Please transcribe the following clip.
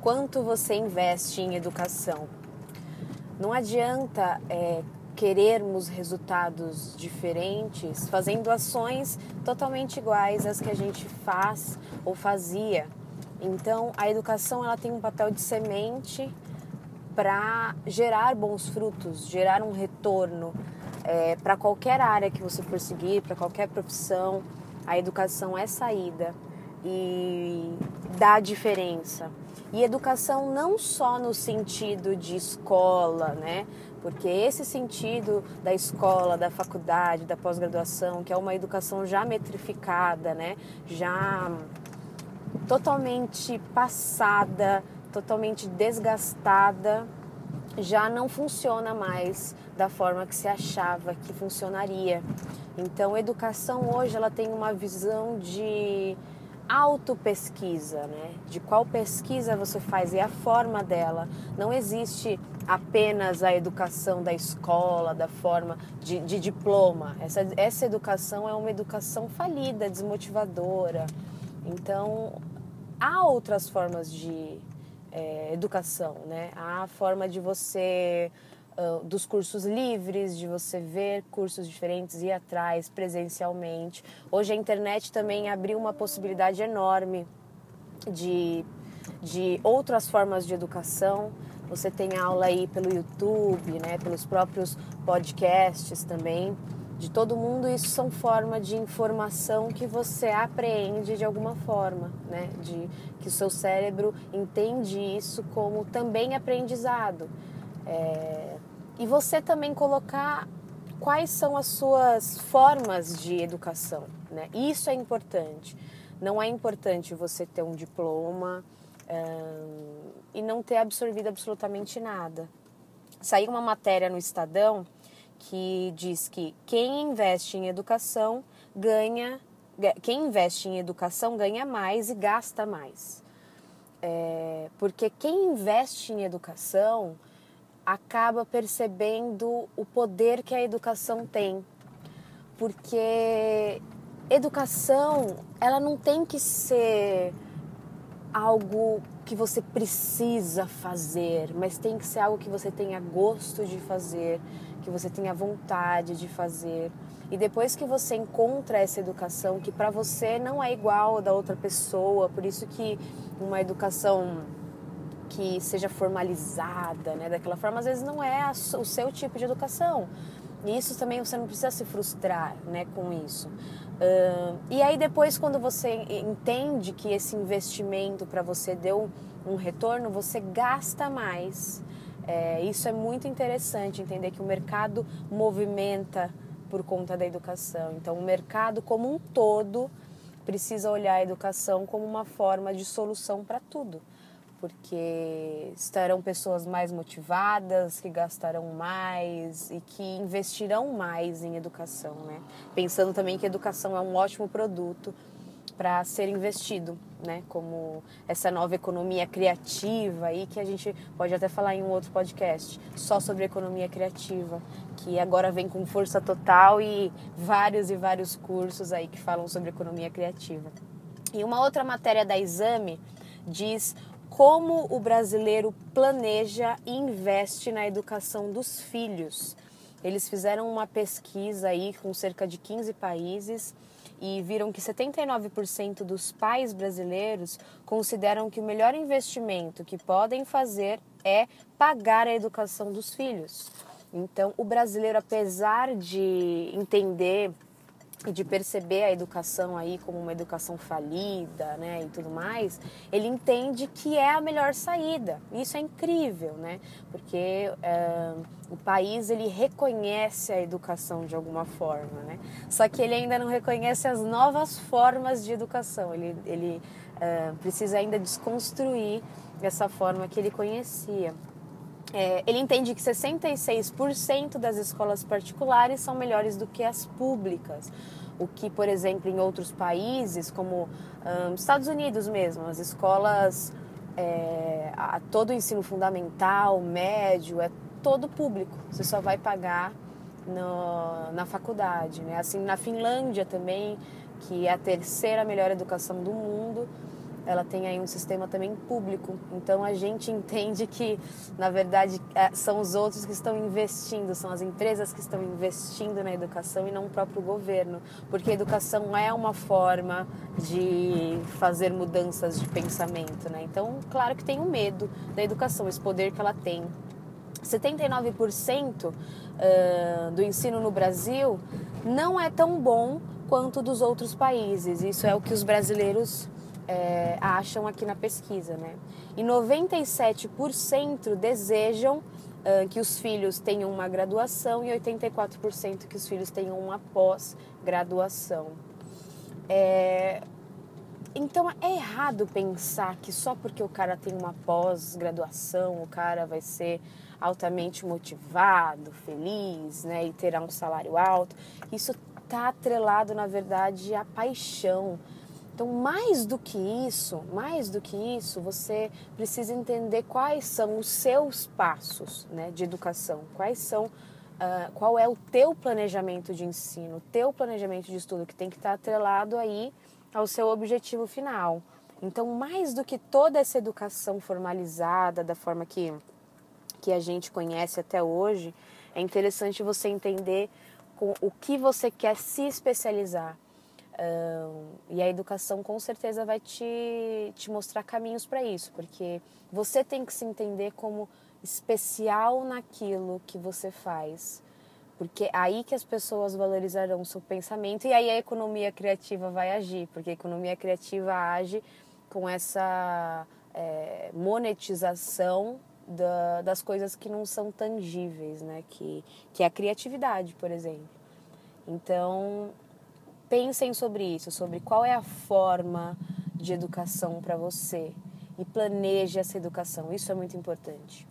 quanto você investe em educação. Não adianta é, querermos resultados diferentes fazendo ações totalmente iguais às que a gente faz ou fazia. Então, a educação ela tem um papel de semente para gerar bons frutos, gerar um retorno é, para qualquer área que você for seguir, para qualquer profissão. A educação é saída e dá diferença. E educação não só no sentido de escola, né? Porque esse sentido da escola, da faculdade, da pós-graduação, que é uma educação já metrificada, né? Já totalmente passada, totalmente desgastada, já não funciona mais da forma que se achava que funcionaria. Então, educação hoje ela tem uma visão de autopesquisa, né? De qual pesquisa você faz e a forma dela. Não existe apenas a educação da escola, da forma de, de diploma. Essa, essa educação é uma educação falida, desmotivadora. Então, há outras formas de é, educação, né? Há a forma de você dos cursos livres, de você ver cursos diferentes, ir atrás presencialmente. Hoje a internet também abriu uma possibilidade enorme de, de outras formas de educação. Você tem aula aí pelo YouTube, né? Pelos próprios podcasts também de todo mundo, isso são formas de informação que você apreende de alguma forma, né? De que o seu cérebro entende isso como também aprendizado. É... E você também colocar quais são as suas formas de educação, né? Isso é importante. Não é importante você ter um diploma e não ter absorvido absolutamente nada. Saiu uma matéria no Estadão que diz que quem investe em educação ganha, quem investe em educação ganha mais e gasta mais. É, porque quem investe em educação acaba percebendo o poder que a educação tem. Porque educação, ela não tem que ser algo que você precisa fazer, mas tem que ser algo que você tenha gosto de fazer, que você tenha vontade de fazer. E depois que você encontra essa educação que para você não é igual da outra pessoa, por isso que uma educação que seja formalizada, né, daquela forma, às vezes não é o seu tipo de educação. E isso também você não precisa se frustrar, né, com isso. Uh, e aí depois quando você entende que esse investimento para você deu um retorno, você gasta mais é, isso é muito interessante, entender que o mercado movimenta por conta da educação. Então, o mercado como um todo precisa olhar a educação como uma forma de solução para tudo, porque estarão pessoas mais motivadas, que gastarão mais e que investirão mais em educação, né? Pensando também que educação é um ótimo produto para ser investido, né? Como essa nova economia criativa aí que a gente pode até falar em um outro podcast só sobre economia criativa, que agora vem com força total e vários e vários cursos aí que falam sobre economia criativa. E uma outra matéria da Exame diz como o brasileiro planeja e investe na educação dos filhos. Eles fizeram uma pesquisa aí com cerca de 15 países e viram que 79% dos pais brasileiros consideram que o melhor investimento que podem fazer é pagar a educação dos filhos. Então, o brasileiro, apesar de entender e de perceber a educação aí como uma educação falida, né, e tudo mais, ele entende que é a melhor saída. Isso é incrível, né, porque é, o país ele reconhece a educação de alguma forma, né, só que ele ainda não reconhece as novas formas de educação. Ele, ele é, precisa ainda desconstruir essa forma que ele conhecia. É, ele entende que 66% das escolas particulares são melhores do que as públicas. O que, por exemplo, em outros países, como um, Estados Unidos mesmo, as escolas, é, a, todo o ensino fundamental, médio, é todo público. Você só vai pagar no, na faculdade. Né? Assim, na Finlândia também, que é a terceira melhor educação do mundo, ela tem aí um sistema também público. Então a gente entende que, na verdade, é, são os outros que estão investindo, são as empresas que estão investindo na educação e não o próprio governo, porque a educação é uma forma de fazer mudanças de pensamento, né? Então, claro que tem o medo da educação, esse poder que ela tem. 79% do ensino no Brasil não é tão bom quanto dos outros países. Isso é o que os brasileiros é, acham aqui na pesquisa, né? E 97% desejam uh, que os filhos tenham uma graduação e 84% que os filhos tenham uma pós-graduação. É, então é errado pensar que só porque o cara tem uma pós-graduação o cara vai ser altamente motivado, feliz, né, e terá um salário alto. Isso está atrelado, na verdade, à paixão, então, mais do que isso, mais do que isso, você precisa entender quais são os seus passos né, de educação, quais são, uh, qual é o teu planejamento de ensino, o teu planejamento de estudo, que tem que estar atrelado aí ao seu objetivo final. Então, mais do que toda essa educação formalizada, da forma que, que a gente conhece até hoje, é interessante você entender o que você quer se especializar e a educação com certeza vai te, te mostrar caminhos para isso, porque você tem que se entender como especial naquilo que você faz. Porque é aí que as pessoas valorizarão o seu pensamento e aí a economia criativa vai agir, porque a economia criativa age com essa é, monetização da, das coisas que não são tangíveis, né? Que, que é a criatividade, por exemplo. Então, Pensem sobre isso, sobre qual é a forma de educação para você e planeje essa educação. Isso é muito importante.